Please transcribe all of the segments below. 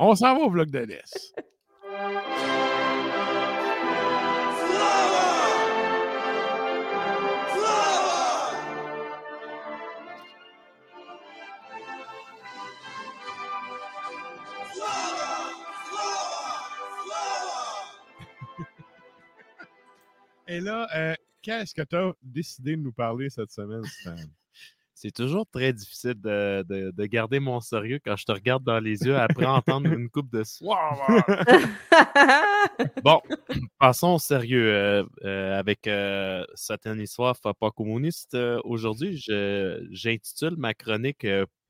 On s'en va au vlog de l'Est. Et là, euh, qu'est-ce que tu as décidé de nous parler cette semaine, Stan? C'est toujours très difficile de, de- de garder mon sérieux quand je te regarde dans les yeux après entendre une coupe de. Bon, passons au sérieux. euh, euh, avec euh, et Soif pas communiste, euh, aujourd'hui, j'intitule ma chronique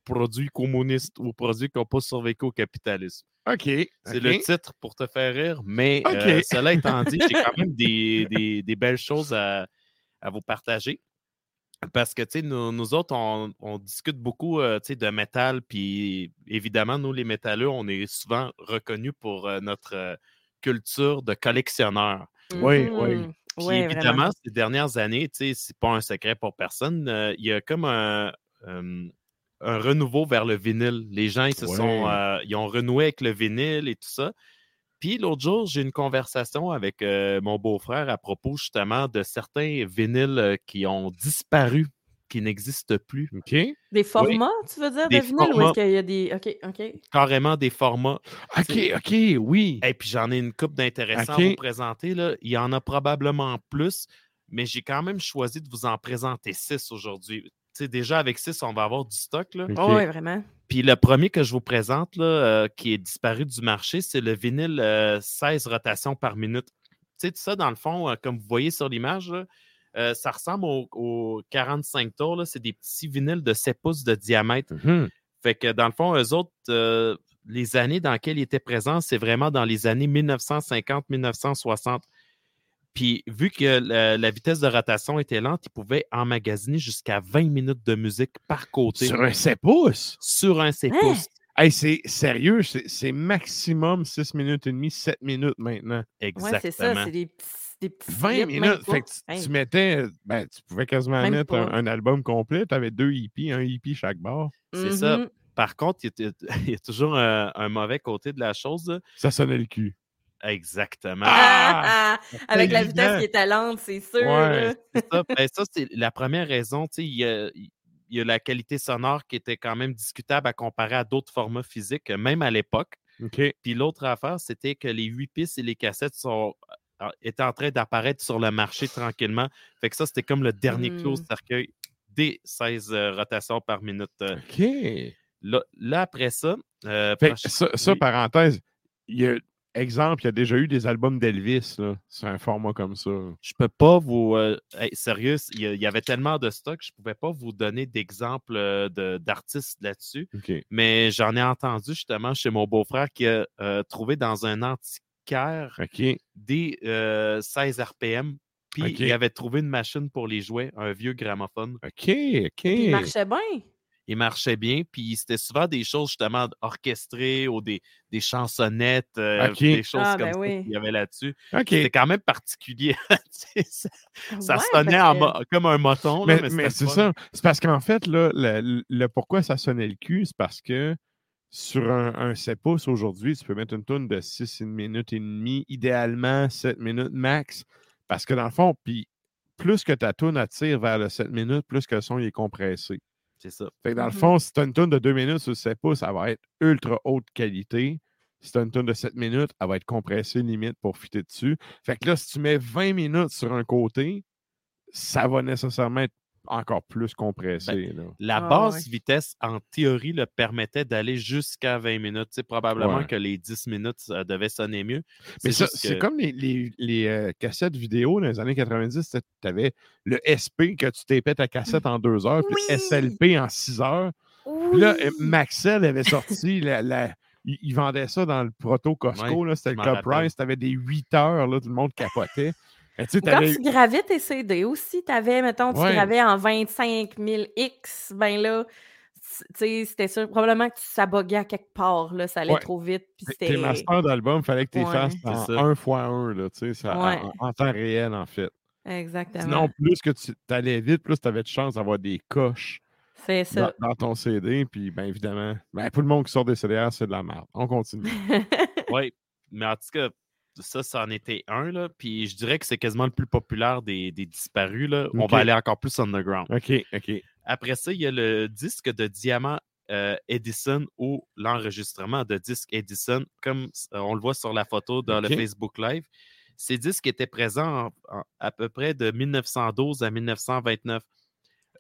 Produits communistes ou produits qui n'ont pas survécu au capitalisme. OK. C'est le titre pour te faire rire, mais cela étant dit, j'ai quand même des, des- des belles choses à, à vous partager. Parce que, tu sais, nous, nous autres, on, on discute beaucoup, euh, tu sais, de métal, puis évidemment, nous, les métalleux, on est souvent reconnus pour euh, notre euh, culture de collectionneur. Oui, oui. Mhm. Puis évidemment, vraiment. ces dernières années, tu sais, c'est pas un secret pour personne, euh, il y a comme un, un renouveau vers le vinyle. Les gens, ils se sont, euh, ils ont renoué avec le vinyle et tout ça. Puis l'autre jour, j'ai eu une conversation avec euh, mon beau-frère à propos justement de certains vinyles euh, qui ont disparu, qui n'existent plus. OK. Des formats, tu veux dire, Des de vinyle? Ou est-ce qu'il y a des. OK, OK. Carrément des formats. OK, OK, oui. Et puis j'en ai une coupe d'intéressants à vous présenter. Là. Il y en a probablement plus, mais j'ai quand même choisi de vous en présenter six aujourd'hui. Tu sais, déjà avec six, on va avoir du stock. Là. Oh, oui, vraiment. Puis le premier que je vous présente, là, euh, qui est disparu du marché, c'est le vinyle euh, 16 rotations par minute. Tu sais, tout ça, dans le fond, euh, comme vous voyez sur l'image, euh, ça ressemble au, au 45 tours. C'est des petits vinyles de 7 pouces de diamètre. Mhm. Fait que dans le fond, eux autres, euh, les années dans lesquelles ils étaient présents, c'est vraiment dans les années 1950-1960. Puis vu que la, la vitesse de rotation était lente, ils pouvaient emmagasiner jusqu'à 20 minutes de musique par côté Sur un 7 pouces? sur un 7 Hein? pouces. Hey, c'est sérieux, c'est maximum 6 minutes et demie, 7 minutes maintenant. Oui, Exactement. c'est ça. C'est des petits. Des petits 20 slips, minutes. Fait que tu, Hey. tu mettais, ben, tu pouvais quasiment Même mettre un, album complet. Tu avais deux hippies, un hippie chaque bord. C'est ça. Mhm. Par contre, il y a, il y a toujours un, un mauvais côté de la chose. Ça sonnait le cul. Exactement. Ah, ah, Avec la évident. vitesse qui est à lente, c'est sûr. Ouais. ça, Ben, ça, c'est la première raison. tu sais, Il y, a, il y a la qualité sonore qui était quand même discutable à comparer à d'autres formats physiques, même à l'époque. Puis l'autre affaire, c'était que les huit pistes et les cassettes sont, euh, étaient en train d'apparaître sur le marché tranquillement. Fait que ça, c'était comme le dernier clou au Mm. cercueil des 16 euh, rotations par minute. euh. OK. Là, là, après ça, euh, Fait ça, ça, oui. parenthèse, il y a, exemple, il y a déjà eu des albums d'Elvis là, sur un format comme ça. je peux pas vous. euh, hey, sérieux, il y, avait tellement de stock, je pouvais pas vous donner d'exemples euh, de- d'artistes là-dessus. OK. Mais j'en ai entendu justement chez mon beau-frère qui a euh, trouvé dans un antiquaire des euh, 16 RPM. Puis il avait trouvé une machine pour les jouer, un vieux gramophone. OK. OK. Il marchait bien. Il marchait bien, puis c'était souvent des choses justement orchestrées ou des, des chansonnettes, euh, des choses Ah, comme ben ça oui. qu'il y avait là-dessus. OK. C'était quand même particulier. Ça ça Ouais, sonnait en que- comme un moton. Mais, mais mais c'était c'est ça. C'est parce qu'en fait, là, le, le pourquoi ça sonnait le cul, c'est parce que sur un, un 7 pouces aujourd'hui, tu peux mettre une tourne de 6 minutes et demie, idéalement 7 minutes max. Parce que dans le fond, puis plus que ta tourne attire vers le 7 minutes, plus que le son il est compressé. C'est ça. Fait que dans le Mhm. fond, si tu as une tune de 2 minutes sur 7 pouces, ça va être ultra haute qualité. Si tu as une tune de 7 minutes, elle va être compressée limite pour fitter dessus. Fait que là, si tu mets 20 minutes sur un côté, ça va nécessairement être encore plus compressé. là. La Ah, basse ouais. vitesse, en théorie, le permettait d'aller jusqu'à 20 minutes. Tu sais, probablement Ouais. que les 10 minutes, ça devait sonner mieux. Mais C'est ça, c'est que- comme les, les- les, euh, cassettes vidéo dans les années 90. Tu avais le SP que tu tapais ta cassette en 2 heures, puis le Oui! SLP en 6 heures. Puis là! Maxell avait sorti la. la- il, il vendait ça dans le proto Costco. C'était le Club. Price. Tu avais des 8 heures. Là, tout le monde capotait. Et tu sais, Ou Quand tu gravais tes CD aussi, tu avais, mettons, tu Ouais. gravais en 25 000 X, ben là, tu sais, c'était sûr, probablement que tu saboguais à quelque part, là, ça allait Ouais. trop vite, puis tes- c'était... tes masters d'album, il fallait que tu les Ouais. fasses en. 1 fois 1, là, tu sais, ça- en- Ouais. en, en temps réel, en fait. Exactement. Sinon, plus que tu allais vite, plus tu avais de chance d'avoir des coches C'est dans, ça. dans ton CD. Puis, bien évidemment, ben, pour le monde qui sort des CDR, c'est de la merde. On continue. Oui, mais en tout cas, ça, ça en était un. Là, puis je dirais que c'est quasiment le plus populaire des, des disparus. Là. On va aller encore plus underground. OK, OK. Après ça, il y a le disque de diamant euh, Edison ou l'enregistrement de disque Edison, comme euh, on le voit sur la photo dans le Facebook Live. Ces disques étaient présents en- en- à peu près de 1912 à 1929.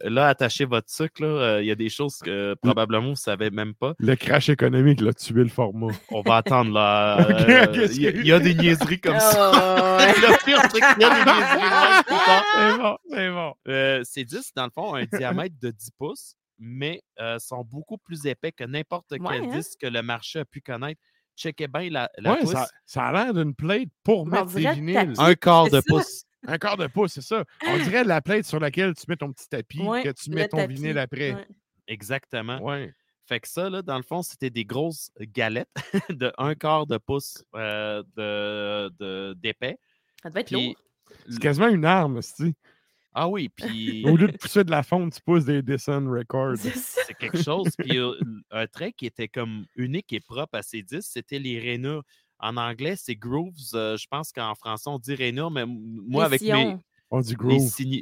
Là, attachez votre sucre, là, euh, il y a des choses que probablement vous ne savez même pas. Le crash économique l'a tué le format. On va attendre là. Euh, Il y, a- il y a des niaiseries comme ça. Oh, ouais. Le pire, c'est qu'il y a des niaiseries même plus tard. C'est bon, c'est bon. Euh, ces disques, dans le fond, ont un diamètre de 10 pouces, mais euh, sont beaucoup plus épais que n'importe quel hein? disque que le marché a pu connaître. Checkez bien la, la Ouais, pouce. ça, ça a l'air d'une plate pour On mettre des vinyles. Un quart de pouce. Un quart de pouce, c'est ça. On dirait la plate sur laquelle tu mets ton petit tapis, Ouais, que tu mets ton tapis, vinyle après. ouais. Exactement. Ouais. Fait que ça, là, dans le fond, c'était des grosses galettes de un quart de pouce euh, de- de- d'épais. Ça devait être Puis- lourd. C'est quasiment une arme, tu Ah oui, puis Au lieu de pousser de la fonte, tu pousses des Descent Records. C'est quelque chose. Puis euh, un trait qui était comme unique et propre à ces disques, c'était les rainures. En anglais, c'est grooves. euh, je pense qu'en français, on dit rainures, mais moi, les avec sillons. mes On dit les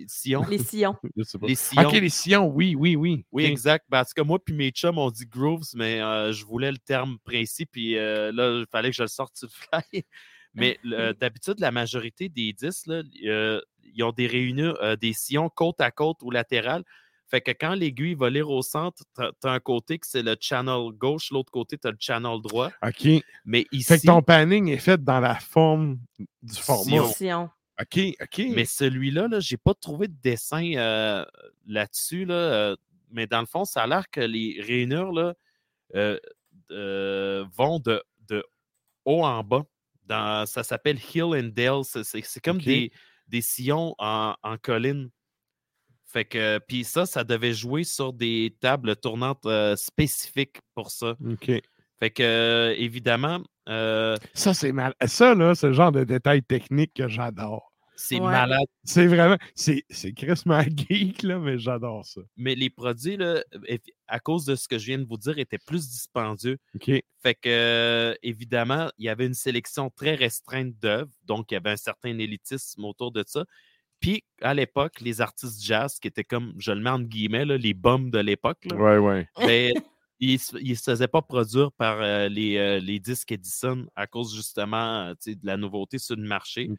sillons, Les sillons. Je sais pas. les sillons. Ok, les sillons, oui, oui, oui. Oui, Ok. exact. Ben, en tout cas, moi puis mes chums, on dit grooves, mais euh, je voulais le terme précis, puis euh, là, il fallait que je le sorte sur le fly. Mais d'habitude, la majorité des disques, là, euh, ils ont des réunions, euh, des sillons côte à côte ou latérales. Fait que quand l'aiguille va lire au centre, tu as, un côté que c'est le channel gauche, l'autre côté, tu as le channel droit. OK. Mais ici, Fait que ton panning est fait dans la forme du format. Sillons. OK, OK. Mais celui-là, là, j'ai pas trouvé de dessin euh, là-dessus. Là, euh, mais dans le fond, ça a l'air que les rainures là, euh, euh, vont de, de haut en bas. Dans, ça s'appelle Hill and Dale. C'est, comme des, des sillons en, en colline. Fait que, puis ça, ça devait jouer sur des tables tournantes euh, spécifiques pour ça. OK. Fait que, euh, évidemment, euh, Ça, c'est mal. Ça, là, c'est le genre de détail technique que j'adore. c'est Ouais. malade. C'est vraiment. C'est c'est crissement geek, là, mais j'adore ça. mais les produits, là, à cause de ce que je viens de vous dire, étaient plus dispendieux. OK. Fait que, euh, évidemment, il y avait une sélection très restreinte d'œuvres, donc il y avait un certain élitisme autour de ça. Puis, à l'époque, les artistes jazz, qui étaient comme, je le mets entre guillemets, là, les bums de l'époque, Ouais, ouais. ben, ils ne se faisaient pas produire par euh, les, euh, les disques Edison à cause justement euh, de la nouveauté sur le marché.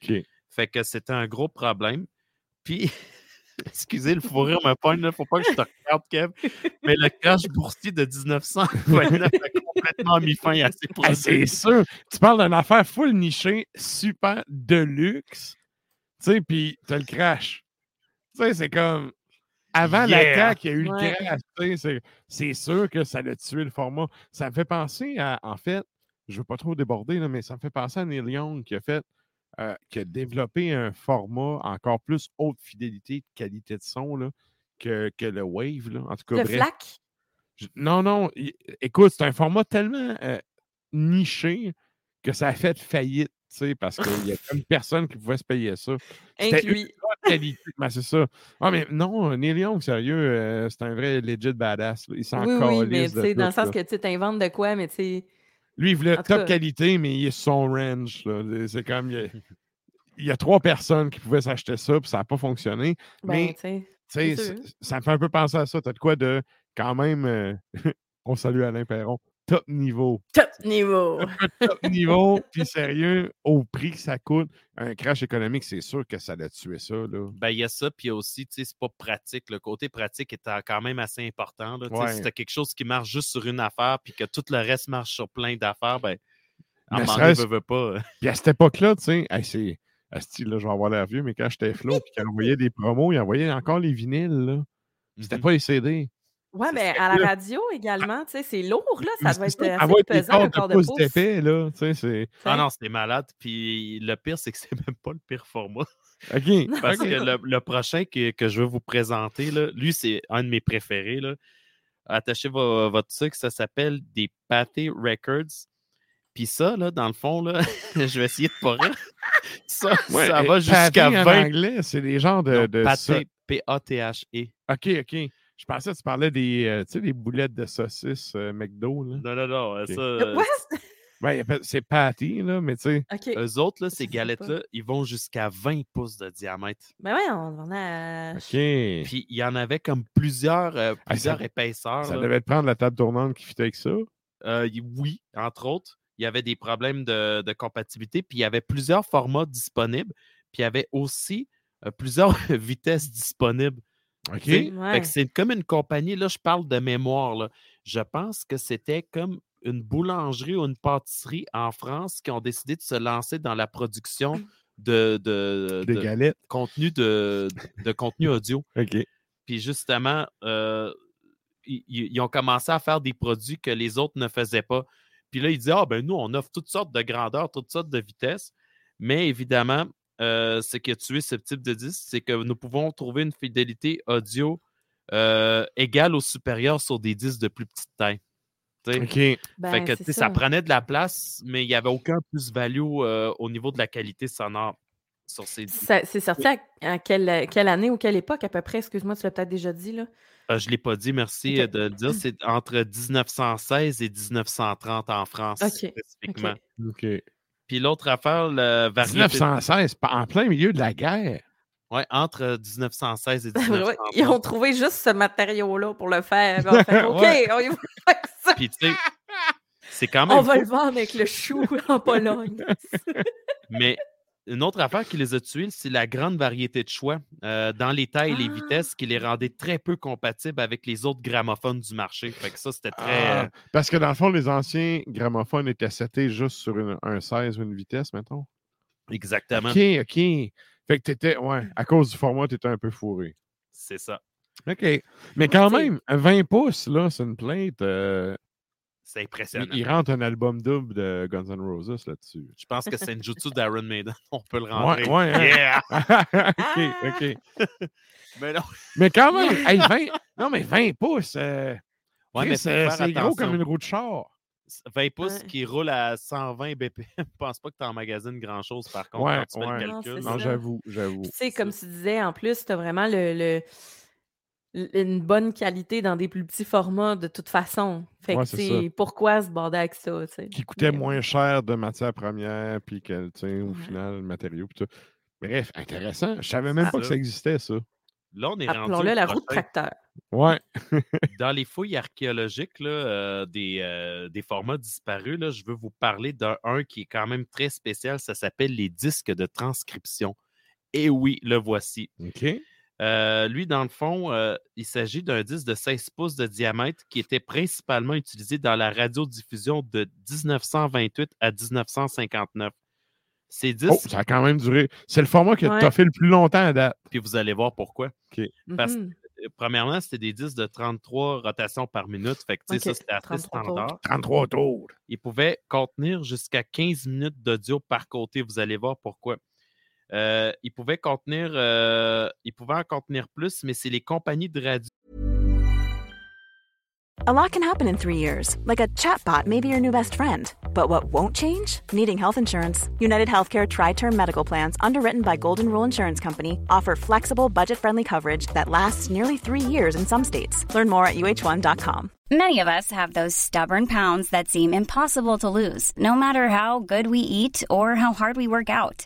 Fait que c'était un gros problème. Puis, excusez, le fou rire me pogne, là, faut pas que je te regarde, Kev. Mais le crash boursier de 1929 a complètement mis fin à ces Ah, produits. c'est sûr. Tu parles d'une affaire full nichée, super de luxe. Tu sais, puis t'as le crash. Tu sais, c'est comme. Avant Yeah. l'attaque, il y a eu le Ouais. crash. tu sais, C'est, c'est sûr que ça a tué le format. Ça me fait penser à. En fait, je veux pas trop déborder, là, mais ça me fait penser à Neil Young qui a fait. euh, qui a développé un format encore plus haute fidélité de qualité de son là, que, que le Wave. Là. En tout cas, Le bref. flac. Je- Non, non. Écoute, c'est un format tellement euh, niché que ça a fait faillite, parce qu'il y a comme personne qui pouvait se payer ça. Inclus. qualité. Ben, c'est ça. Ah, mais non, Neil Young, sérieux, euh, c'est un vrai legit badass. là. Il s'en Oui, oui, mais tu sais, dans le sens là. que tu t'inventes de quoi, mais tu sais. Lui, il voulait top cas- qualité, mais il est sur son range. là. C'est comme. Il y, a, il y a trois personnes qui pouvaient s'acheter ça, puis ça n'a pas fonctionné. Ben, Mais- tu sais. Tu sais, ça me fait un peu penser à ça. Tu as de quoi de quand même, euh, on salue Alain Perron, top niveau. Top niveau. top niveau, puis sérieux, au prix que ça coûte, un crash économique, c'est sûr que ça l'a tué ça. Là. Ben, il y a ça, puis aussi, tu sais, c'est pas pratique. Le côté pratique est quand même assez important. Là, Ouais. Si tu quelque chose qui marche juste sur une affaire, puis que tout le reste marche sur plein d'affaires, ben, à un veut, pas. euh, Puis à cette époque-là, tu sais, hey, c'est. asti, là, je vais avoir l'air vieux, mais quand j'étais flow, puis qu'il envoyait des promos, il envoyait encore les vinyles. là. C'était Mhm. pas les CD. Ouais, mais à la radio également, tu sais, c'est lourd, là. Ça doit c'est être assez avoir des pesant, un corps de de pouce là. Tu sais, c'est. Ah non, c'était malade. Puis le pire, c'est que c'est même pas le pire format. OK. Parce que le, le prochain que, que je vais vous présenter, là, lui, c'est un de mes préférés. Là. Attachez vo- votre sucre, ça s'appelle des Patty Records. Puis ça, là, dans le fond, là, je vais essayer de pas rire. Ça, Ouais, ça euh, va jusqu'à patty en 20. anglais, c'est des genres de. De sa- P-A-T-H-E. OK, OK. Je pensais que tu parlais des, euh, tu sais, des boulettes de saucisses euh, McDo. Là. Non, non, non. Ok. Ça, Euh, euh, What? Ouais, c'est patty, là, mais tu sais. OK. eux autres, là, ces galettes-là, ils vont jusqu'à 20 pouces de diamètre. Ben ouais, on en a. OK. Puis il y en avait comme plusieurs, euh, Ah, plusieurs ça- épaisseurs. Ça là. devait te prendre la table tournante qui fit avec ça? Euh, oui, entre autres. Il y avait des problèmes de, de compatibilité, puis il y avait plusieurs formats disponibles, puis il y avait aussi euh, plusieurs vitesses disponibles. OK? Ouais. c'est comme une compagnie, là, je parle de mémoire. là. Je pense que c'était comme une boulangerie ou une pâtisserie en France qui ont décidé de se lancer dans la production de, de- de contenu de, de contenu audio. OK. Puis justement, euh, ils ont commencé à faire des produits que les autres ne faisaient pas. Puis là, ils disaient, ah ben nous, on offre toutes sortes de grandeurs, toutes sortes de vitesses. Mais évidemment, euh, ce qui a tué ce type de disque, c'est que nous pouvons trouver une fidélité audio euh, égale ou supérieure sur des disques de plus petite taille. Ben, fait que ça. prenait de la place, mais il n'y avait aucun plus-value euh, au niveau de la qualité sonore sur ces disques. Ça- C'est sorti à, à quelle, quelle année ou quelle époque à peu près? Excuse-moi, tu l'as peut-être déjà dit, là. Euh, je ne l'ai pas dit, merci de le dire. C'est entre 1916 et 1930 en France, Ok, spécifiquement. OK. Puis l'autre affaire, le variété. 1916, pas- en plein milieu de la guerre. Ouais, entre euh, 1916 et Ouais, 1930. Ils ont trouvé juste ce matériau-là pour le faire. puis on fait, OK, Ouais. on, y va avec ça. Puis tu sais, c'est quand même. On va le vendre avec le chou en Pologne. Mais une autre affaire qui les a tués, c'est la grande variété de choix euh, dans les tailles et les Ah! vitesses qui les rendait très peu compatibles avec les autres gramophones du marché. Fait que ça, c'était très. Ah, euh, parce que dans le fond, les anciens gramophones étaient setés juste sur une- un 16 ou une vitesse, mettons. exactement. OK, OK. Fait que t'étais, ouais, à cause du format, t'étais un peu fourré. C'est ça. OK. Mais quand même, 20 pouces, là, c'est une plainte. euh, C'est il, impressionnant. il rentre un album double de Guns N' Roses là-dessus. Je pense que c'est une jutsu d'Iron Maiden. On peut le Ouais, rentrer. ouais, hein. Yeah! OK, OK. Mais non. Mais quand même, hey, 20, non, mais 20 pouces, euh, Ouais, euh, c'est gros comme une roue de char. 20 pouces Ouais. qui roule à 120 BPM, je pense pas que tu emmagasines grand-chose par contre Ouais, quand tu fais ouais. le Non, calcul. c'est Non, j'avoue, j'avoue. Tu sais, comme tu disais, en plus, tu as vraiment le, le- une bonne qualité dans des plus petits formats de toute façon. Fait Ouais, que, c'est tu ça. sais, pourquoi se border avec ça, tu sais? Qui coûtait Mais- moins cher de matière première, puis que, tu sais, au Ouais. final, le matériau, puis tout. Bref, intéressant. Je savais même Ah. pas que ça existait, ça. Là, on est rendu Appelons-le la roue de prochain. tracteur. Ouais. Dans les fouilles archéologiques là, euh, des, euh, des formats disparus, là, je veux vous parler d'un un qui est quand même très spécial. Ça s'appelle les disques de transcription. Et oui, le voici. OK. Euh, lui, dans le fond, euh, il s'agit d'un disque de 16 pouces de diamètre qui était principalement utilisé dans la radiodiffusion de 1928 à 1959. Ces disques, Oh, ça a quand même duré. C'est le format que Ouais. tu as fait le plus longtemps à date. puis vous allez voir pourquoi. Parce Mhm. Euh, Premièrement, c'était des disques de 33 rotations par minute. Fait que, tu sais, ça, c'était assez 33 tours. standard. 33 tours. Il pouvait contenir jusqu'à 15 minutes d'audio par côté. Vous allez voir pourquoi. Euh, il pouvait contenir, euh, il pouvait en contenir plus, mais c'est les compagnies de radio A lot can happen in three years, like a chatbot may be your new best friend. But what won't change? Needing health insurance. United Healthcare Tri Term Medical Plans, underwritten by Golden Rule Insurance Company, offer flexible, budget friendly coverage that lasts nearly three years in some states. Learn more at uh1.com. Many of us have those stubborn pounds that seem impossible to lose, no matter how good we eat or how hard we work out.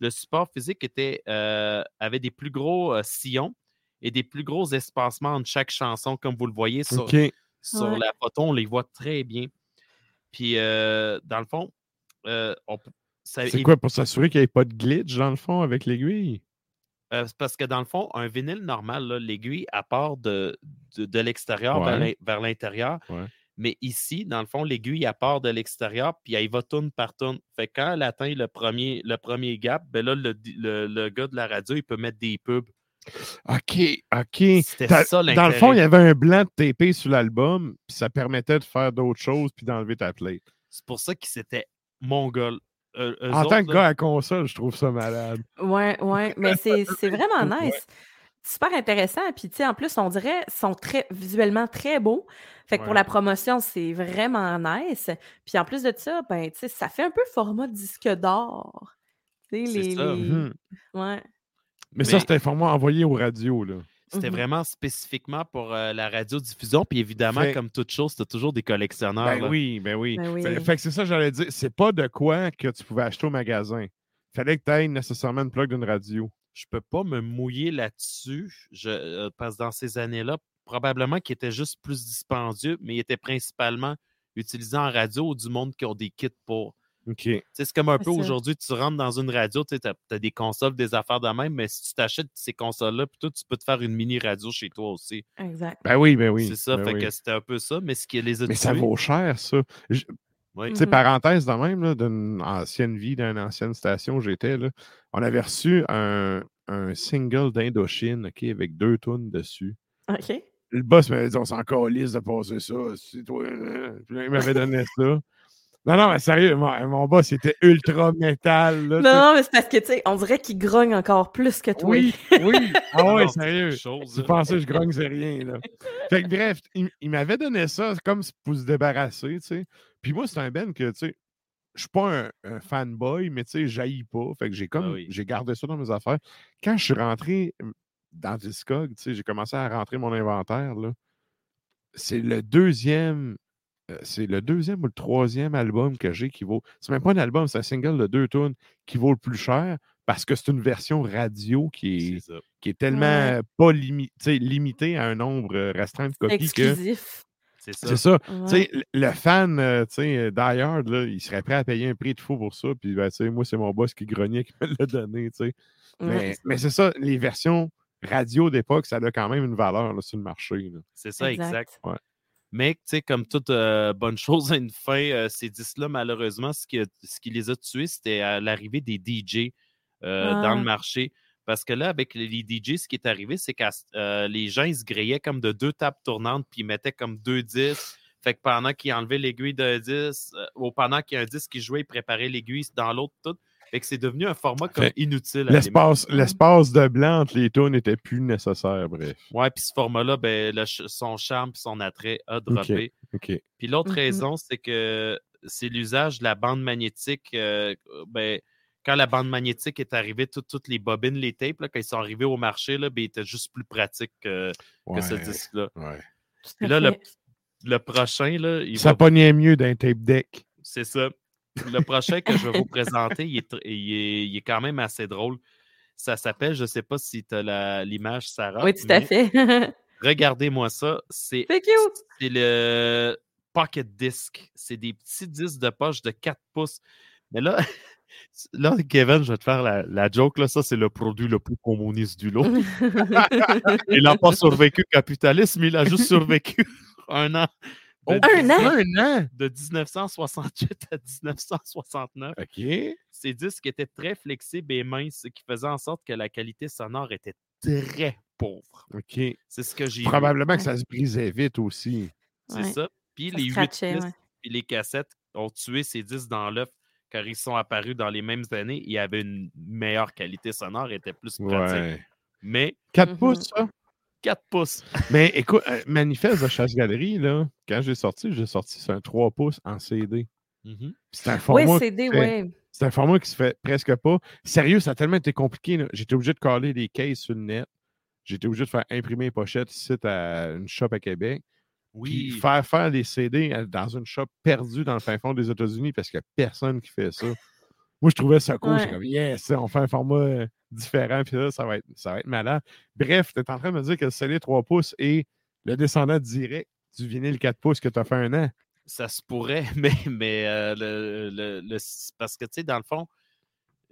le support physique était, euh, avait des plus gros euh, sillons et des plus gros espacements entre chaque chanson, comme vous le voyez sur, sur Ouais. la photo, on les voit très bien. Puis, euh, dans le fond, euh, on peut- ça C'est quoi pour s'assurer qu'il n'y ait pas de glitch dans le fond avec l'aiguille? euh, c'est parce que dans le fond, un vinyle normal, là, l'aiguille, à part de, de, de l'extérieur vers Ouais. l'in- vers l'intérieur, Ouais. Mais ici, dans le fond, l'aiguille, elle part de l'extérieur, puis elle va tourne par tourne. Fait que quand elle atteint le premier, le premier gap, ben là, le, le- le gars de la radio, il peut mettre des pubs. OK, OK. C'était ça Dans le fond, il y avait un blanc de TP sur l'album, puis ça permettait de faire d'autres choses puis d'enlever ta plate. C'est pour ça qu'ils étaient mongol. Euh, En autres, tant que là, gars à console, je trouve ça malade. Ouais, ouais, mais c'est c'est vraiment Ouais. nice. Super intéressant. Puis, tu sais, en plus, on dirait, sont très visuellement très beaux. Fait que pour la promotion, c'est vraiment nice. Puis en plus de ça, ben, tu sais, ça fait un peu format disque d'or. Tu sais, les. ça. les- Mhm. Ouais. Mais, ça, c'était un format envoyé aux radios. Là. C'était Mhm. vraiment spécifiquement pour euh, la radiodiffusion. Puis évidemment, Fait- comme toute chose, c'était toujours des collectionneurs. Ben là. oui, ben oui. Ben Fait, oui. fait que c'est ça, j'allais dire. C'est pas de quoi que tu pouvais acheter au magasin. Fallait que tu aies nécessairement une plug d'une radio. Je peux pas me mouiller là-dessus. Je, euh, parce que dans ces années-là, probablement qu'il était juste plus dispendieux, mais il était principalement utilisé en radio ou du monde qui ont des kits pour. OK. Tu sais, C'est comme un peu aujourd'hui, tu rentres dans une radio, tu as, des consoles, des affaires de même, mais si tu t'achètes ces consoles-là, puis toi, tu peux te faire une mini radio chez toi aussi. Exact. Ben oui, ben oui. c'est ça, ben fait oui. que c'était un peu ça, mais ce qui les a Mais ça vaut cher, ça. Je- Oui. Tu sais, Mhm. parenthèse de même, là, d'une ancienne vie, d'une ancienne station où j'étais, là, on avait reçu un, un single d'Indochine, OK, avec deux tonnes dessus. OK. Le boss m'avait dit, on s'en calisse de passer ça. C'est toi. hein. Puis là, il m'avait donné ça. Non, non, mais sérieux, mon, mon boss, était ultra métal. Là, Non, non, mais c'est parce que, tu sais, on dirait qu'il grogne encore plus que toi. Oui, oui. Ah ouais, sérieux. là. pensais que je grogne, c'est rien, là. Fait que bref, il, il m'avait donné ça comme pour se débarrasser, tu sais. Puis moi, c'est un Ben que, tu sais, je suis pas un, un fanboy, mais tu sais, pas. Fait que j'ai comme, Ah oui. j'ai gardé ça dans mes affaires. Quand je suis rentré dans Discog, tu sais, j'ai commencé à rentrer mon inventaire, là. C'est le deuxième, c'est le deuxième ou le troisième album que j'ai qui vaut. C'est même pas un album, c'est un single de deux tunes qui vaut le plus cher parce que c'est une version radio qui est, qui est tellement Ouais. pas limi- tu sais, limité à un nombre restreint de copies que. C'est ça. Ouais. le- fan, tu sais, euh, il serait prêt à payer un prix de fou pour ça. Puis, ben, tu sais, moi, c'est mon boss qui grognait qui me l'a donné, tu sais. Ouais. Mais, mais c'est ça, les versions radio d'époque, ça a quand même une valeur là, sur le marché. C'est ça, exact. Exact. Ouais. Mais, tu sais, comme toute euh, bonne chose a une fin, euh, ces disques-là, malheureusement, ce qui, a- ce qui les a tués, c'était à l'arrivée des DJ euh, dans le Ah. marché. Parce que là, avec les DJ, ce qui est arrivé, c'est que les gens, ils se grillaient comme de deux tables tournantes, puis ils mettaient comme deux disques. Fait que pendant qu'ils enlevaient l'aiguille d'un disque, euh, ou pendant qu'il y a un disque qui jouait, ils préparaient l'aiguille dans l'autre, tout. Fait que c'est devenu un format comme Fait inutile. L'espace, l'espace de blanc entre les tunes n'était plus nécessaire, bref. Ouais, puis ce format-là, ben, le son charme et son attrait a droppé. OK. Puis l'autre Mhm. raison, c'est que c'est l'usage de la bande magnétique. euh, ben, quand la bande magnétique est arrivée, tout- toutes les bobines, les tapes, là, quand ils sont arrivés au marché, là, ben, ils étaient juste plus pratiques que, que ce disque-là. ouais. Puis là, le, prochain, là, il Ça va- pognait mieux d'un tape deck. c'est ça. Le prochain que je vais vous présenter, il est, il est- il est quand même assez drôle. Ça s'appelle, je ne sais pas si tu as l'image, Sarah. Oui, tout à fait. Regardez-moi ça. C'est le Pocket Disc. C'est des petits disques de poche de 4 pouces. Mais là, là Kevin, je vais te faire la, la joke. Là. Ça, c'est le produit le plus communiste du lot. Il n'a pas survécu au capitalisme, il a juste survécu un an. De, Un an? Un an! de 1968 à 1969. OK. Ces disques étaient très flexibles et minces, ce qui faisait en sorte que la qualité sonore était très pauvre. OK. C'est ce que j'ai vu. Probablement que ça se brisait vite aussi. C'est Ouais. ça. Puis Ça les huit ouais. puis les cassettes ont tué ces disques dans l'œuf car ils sont apparus dans les mêmes années. Il y avait une meilleure qualité sonore, était plus pratique. Ouais. Mais 4 Mhm. pouces, ça? 4 pouces. Mais écoute, euh, Manifeste de chasse-galerie, là, quand j'ai sorti, j'ai sorti sur un 3 pouces en CD. Mhm. C'est un format. Oui, qui CD, se fait- oui. C'est un format qui se fait presque pas. Sérieux, ça a tellement été compliqué. J'étais obligé de coller des cases sur le net. J'étais obligé de faire imprimer les pochettes ici à une shop à Québec. Puis Oui. faire faire des CD à- dans une shop perdue dans le fin fond des États-Unis parce qu'il n'y a personne qui fait ça. Moi, je trouvais ça cool. J'étais Ouais. comme, yes, on fait un format euh, différent. Puis là, ça va être, ça va être malade. Bref, tu es en train de me dire que le CD 3 pouces est le descendant direct du vinyle 4 pouces que tu as fait un an. Ça se pourrait, mais, mais euh, le, le- parce que, tu sais, dans le fond,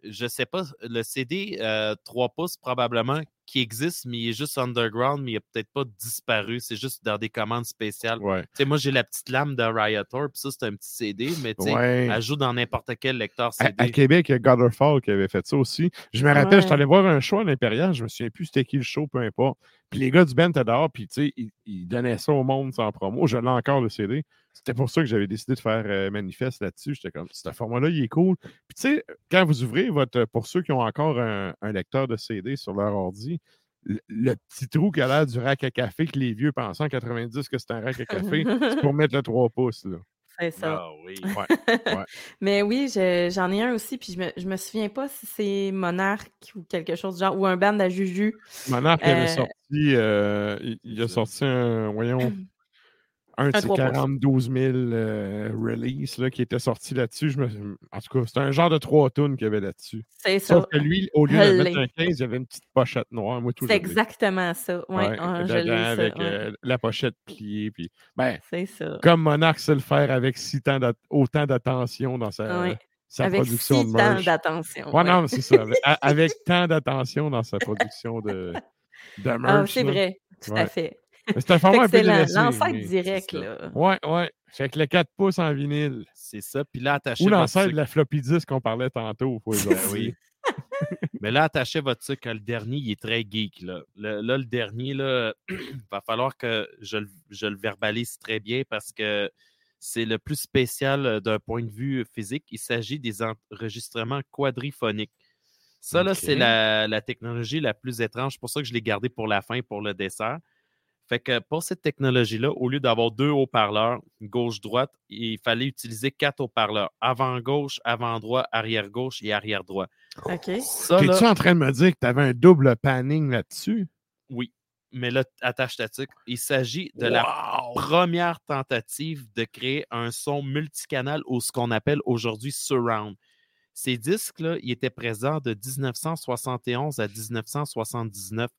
je sais pas, le CD euh, 3 pouces, probablement, qui existe, mais il est juste underground, mais il n'a peut-être pas disparu. C'est juste dans des commandes spéciales. Ouais. Tu sais, moi, j'ai la petite lame de Riotor, puis ça, c'est un petit CD, mais tu sais, Ouais. elle joue dans n'importe quel lecteur À, CD. à Québec, il y a Godderfall qui avait fait ça aussi. Je me rappelle, je suis allé voir un show à l'Impérial, je me souviens plus c'était qui le show, peu importe. Puis les gars du band étaient dehors, puis tu sais, ils, donnaient ça au monde sans promo. Je l'ai encore le CD. C'était pour ça que j'avais décidé de faire euh, manifeste là-dessus. J'étais comme, ce format-là, il est cool. Puis tu sais, quand vous ouvrez votre, pour ceux qui ont encore un, lecteur de CD sur leur ordi, le, le petit trou qui a l'air du rack à café que les vieux pensaient en 90 que c'était un rack à café, c'est pour mettre le 3 pouces. Là. C'est ça. Ah oui. ouais. Mais oui, je- j'en ai un aussi, puis je me, je me souviens pas si c'est Monarque ou quelque chose du genre, ou un band à Juju. Monarch avait Euh, sorti, euh, il, il a sorti un, voyons, un de Un ses 3 pouces. 42 000 euh, releases là, qui était sorti là-dessus. Je me- En tout cas, c'était un genre de trois tonnes qu'il y avait là-dessus. C'est ça. Sauf que lui, au lieu de Je mettre un 15, il y avait une petite pochette noire. Moi, tout C'est je exactement ça. Oui, Ouais, je dedans, l'ai, ça. avec ouais. euh, la pochette pliée. Puis, ben, C'est ça. comme Monarch sait le faire avec si tant autant d'attention dans sa, Ouais. sa Avec production si de tant merch. d'attention. Ouais, non, c'est ça. Avec, tant d'attention dans sa production de, de merch. Ah, c'est vrai, tout à fait. C'est un format un peu l'ancêtre mais- direct, là. Ouais, ouais. Fait que le 4 pouces en vinyle. C'est ça. Puis là, attachez Ou votre l'ancêtre de la floppy disk qu'on parlait tantôt. Faut Ben oui. Mais là, attachez votre sucre. Le dernier, il est très geek. Là, le, là, le dernier, là, va falloir que je, le- je le verbalise très bien parce que c'est le plus spécial euh, d'un point de vue physique. Il s'agit des enregistrements quadriphoniques. Ça, là, c'est la, la technologie la plus étrange. C'est pour ça que je l'ai gardé pour la fin, pour le dessert. Fait que pour cette technologie-là, au lieu d'avoir deux haut-parleurs, gauche-droite, il fallait utiliser quatre haut-parleurs. Avant-gauche, avant-droit, arrière-gauche et arrière-droit. OK. T'es-tu en train de me dire que tu avais un double panning là-dessus? oui. Mais là, attache ta tuque. Il s'agit de la première tentative de créer un son multicanal ou ce qu'on appelle aujourd'hui surround. Ces disques-là, ils étaient présents de 1971 à 1979.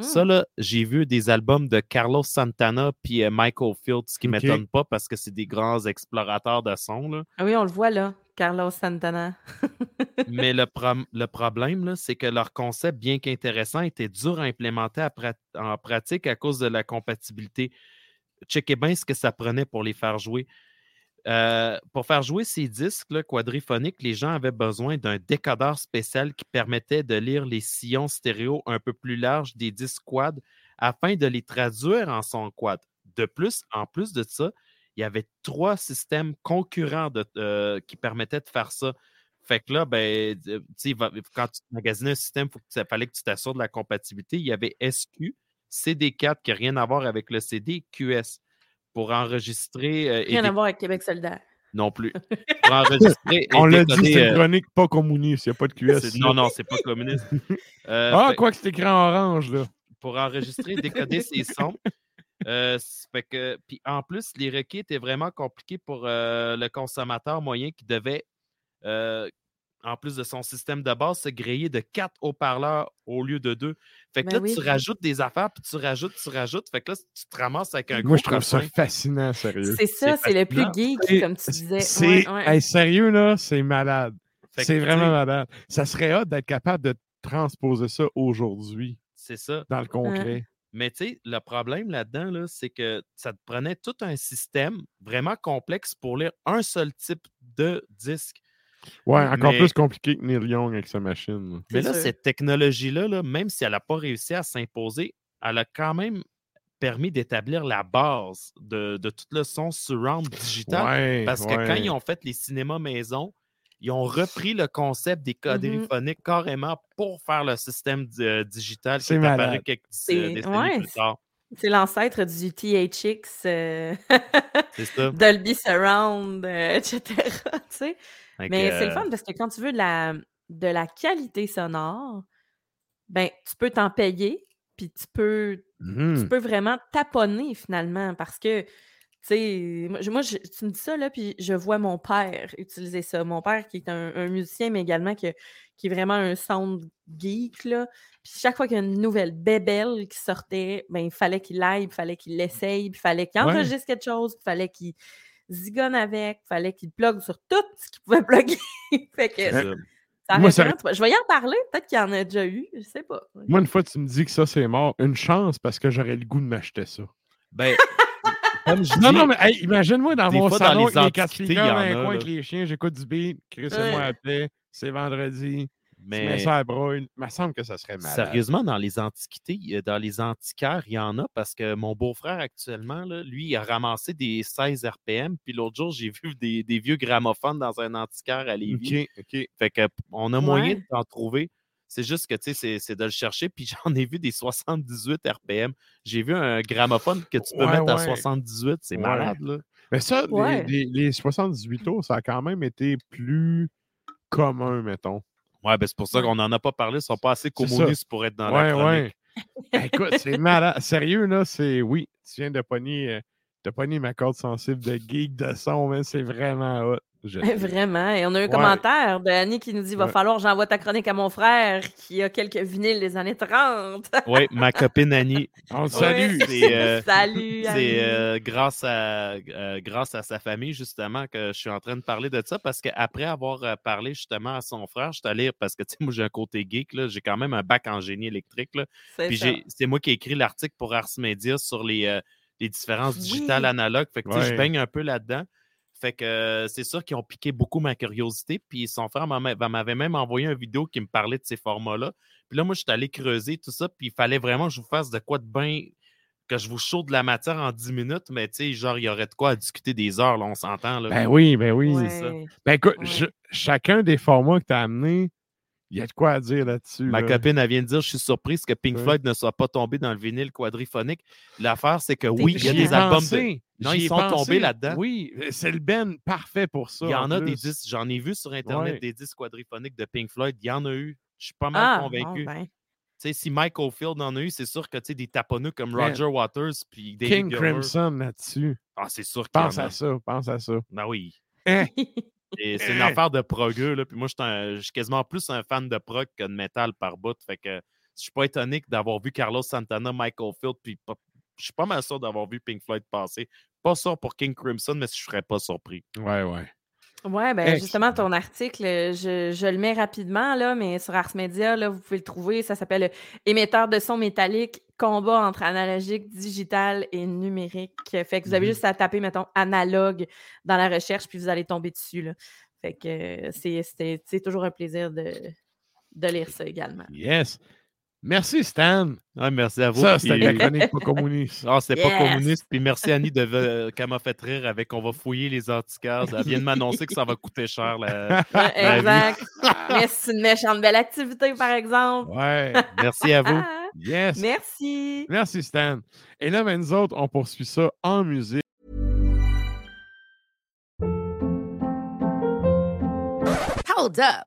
Ça, Hmm. là, j'ai vu des albums de Carlos Santana puis euh, Michael Fields, ce qui ne m'étonne pas parce que c'est des grands explorateurs de son. Là. Ah oui, on le voit là, Carlos Santana. Mais le, prom- le problème, là, c'est que leur concept, bien qu'intéressant, était dur à implémenter à prat- en pratique à cause de la compatibilité. Checkez bien ce que ça prenait pour les faire jouer. Euh, pour faire jouer ces disques quadriphoniques, les gens avaient besoin d'un décodeur spécial qui permettait de lire les sillons stéréo un peu plus larges des disques quad afin de les traduire en son quad. De plus, en plus de ça, il y avait trois systèmes concurrents euh, qui permettaient de faire ça. Fait que là, ben, euh, quand tu magasinais un système, il fallait que tu t'assures de la compatibilité. Il y avait SQ, CD4 qui n'a rien à voir avec le CD, QS pour enregistrer euh, et Rien à voir avec Québec solidaire. non plus. Pour enregistrer On l'a dit, c'est une euh, chronique pas communiste. Il n'y a pas de QS. non, non, c'est pas communiste. Euh, Ah, fait- quoi que c'est écrit en orange, là. pour enregistrer, décoder ces sons. Euh, c- fait que, puis en plus, les requis étaient vraiment compliqués pour euh, le consommateur moyen qui devait, euh, en plus de son système de base, se griller de quatre haut-parleurs au lieu de deux. Fait que Ben là, oui. tu rajoutes des affaires, puis tu rajoutes, tu rajoutes. Fait que là, tu te ramasses avec un gros Moi, je trouve ça fascinant, sérieux. C'est ça, c'est le plus geek, comme tu disais. C'est, Ouais, ouais. hey, sérieux, là, c'est malade. C'est vraiment malade. Ça serait hâte d'être capable de transposer ça aujourd'hui C'est ça. dans le concret. Mais tu sais, le problème là-dedans, là, c'est que ça te prenait tout un système vraiment complexe pour lire un seul type de disque. Ouais, encore Mais- plus compliqué que Neil Young avec sa machine. Mais là, sûr. cette technologie-là, là, même si elle n'a pas réussi à s'imposer, elle a quand même permis d'établir la base de, de tout le son surround digital. Ouais, parce que quand ils ont fait les cinémas maison, Ils ont repris le concept des Mm-hmm. quadriphoniques carrément pour faire le système euh, digital qui C'est est apparu quelques euh, décennies ouais, plus tard. C'est l'ancêtre du THX, euh, ça. Dolby Surround, euh, etc. Mais c'est le euh, fun parce que quand tu veux de la, de la qualité sonore, ben, tu peux t'en payer, puis tu peux, tu peux vraiment taponner finalement parce que, tu sais, moi, je- tu me dis ça, là, puis je vois mon père utiliser ça. Mon père qui est un, un musicien, mais également que- qui est vraiment un sound geek, là. Puis chaque fois qu'il y a une nouvelle bébelle qui sortait, ben, il fallait qu'il aille, il fallait qu'il l'essaye, il fallait qu'il Ouais. enregistre quelque chose, il fallait qu'il zigonne avec, il fallait qu'il plug sur tout ce qu'il pouvait plugger. fait que ça Moi, ça-. Je vais y en parler, peut-être qu'il y en a déjà eu, je sais pas. Moi, une fois, tu me dis que ça, c'est mort. Une chance parce que j'aurais le goût de m'acheter ça. Ben, comme je Non, dis, non, mais hey, imagine-moi dans mon fois, dans salon les les quatre dans un coin là. avec les chiens, j'écoute du beat, Chris et moi Ouais. appelait, c'est vendredi, mais ça broille. Il me semble que ça serait malade. sérieusement, dans les antiquités, dans les antiquaires, il y en a parce que mon beau-frère actuellement, là, lui, il a ramassé des 16 RPM. Puis l'autre jour, j'ai vu des, des vieux gramophones dans un antiquaire à Lévis. OK, OK. Fait que on a moyen Ouais. d'en trouver. C'est juste que, tu sais, c'est- c'est de le chercher. Puis j'en ai vu des 78 RPM. J'ai vu un gramophone que tu peux Ouais, mettre à ouais. 78. C'est Ouais. malade, là. Mais ça, les- les, les 78 tours, ça a quand même été plus commun, mettons. Ouais, ben c'est pour ça qu'on n'en a pas parlé. Ils sont pas assez communistes pour être dans la ouais, chronique. ouais. Écoute, c'est malade. Sérieux, là, c'est. Oui, tu viens de pogner, euh, de pogner ma corde sensible de geek de son, mais c'est vraiment hot. Je. Vraiment. Et on a un Ouais. commentaire de Annie qui nous dit Va Ouais. falloir que j'envoie ta chronique à mon frère qui a quelques vinyles des années 30. Oui, ma copine Annie. On Ouais. salue. C'est euh, Salut, Annie. c'est, euh, grâce, à, euh, grâce à sa famille, justement, que je suis en train de parler de ça. Parce qu'après avoir euh, parlé justement à son frère, je suis allé, parce que tu sais, moi j'ai un côté geek, là, j'ai quand même un bac en génie électrique. Là, C'est puis ça. j'ai- c'est moi qui ai écrit l'article pour Ars Media sur les, euh, les différences digitales Oui. analogues. Fait que tu sais, je Ouais. baigne un peu là-dedans. Fait que euh, c'est sûr qu'ils ont piqué beaucoup ma curiosité. Puis son frère m'a- m'a- m'avait même envoyé une vidéo qui me parlait de ces formats-là. Puis là, moi, je suis allé creuser tout ça. Puis il fallait vraiment que je vous fasse de quoi de bien. Que je vous chaude de la matière en 10 minutes. Mais tu sais, genre, il y aurait de quoi à discuter des heures, là, on s'entend. Ben oui, ben oui. Ouais. ça. Ben écoute, Ouais. je- chacun des formats que tu as amenés, il y a de quoi à dire là-dessus. Ma là. copine, elle vient de dire Je suis surprise que Pink Ouais. Floyd ne soit pas tombé dans le vinyle quadriphonique. L'affaire, c'est que oui, il y a des albums de. Non, ils sont pensé. tombés là-dedans. Oui, c'est le Ben parfait pour ça. Il y en a des disques, j'en ai vu sur Internet Ouais. des disques quadriphoniques de Pink Floyd. Il y en a eu. Je suis pas mal Ah, convaincu. ben. Tu sais, si Mike Oldfield en a eu, c'est sûr que tu sais, des taponneux comme Man. Roger Waters puis David King Crimson là-dessus. Ah, c'est sûr qu'il y en Pense a. à ça, pense à ça. Ah oui. Hein? Et c'est une affaire de progueux, là. Puis moi, je suis quasiment plus un fan de prog que de métal par bout. Fait que je suis pas étonné d'avoir vu Carlos Santana, Mike Oldfield, puis je suis pas mal sûr d'avoir vu Pink Floyd passer. Pas sûr pour King Crimson, mais je serais pas surpris. Ouais, ouais. Ouais, ben justement, ton article, je, je le mets rapidement, là, mais sur Ars Media, là, vous pouvez le trouver. Ça s'appelle Émetteur de son métallique, combat entre analogique, digital et numérique. Fait que vous avez Mhm. juste à taper, mettons, analogue dans la recherche, puis vous allez tomber dessus. Là. Fait que euh, c'est- toujours un plaisir de, de lire ça également. Yes. Merci, Stan. Ouais, merci à vous. Ça, puis- c'était la chronique pas communiste. Ah, c'était pas communiste. Puis merci Annie de euh, qu'elle m'a fait rire avec On va fouiller les antiquaires. Elle vient de m'annoncer que ça va coûter cher. la- Ouais, La vie. exact. Mais c'est une méchante belle activité, par exemple. Ouais. Merci à vous. Yes. merci. Merci, Stan. Et là, ben, nous autres, on poursuit ça en musique. Hold up.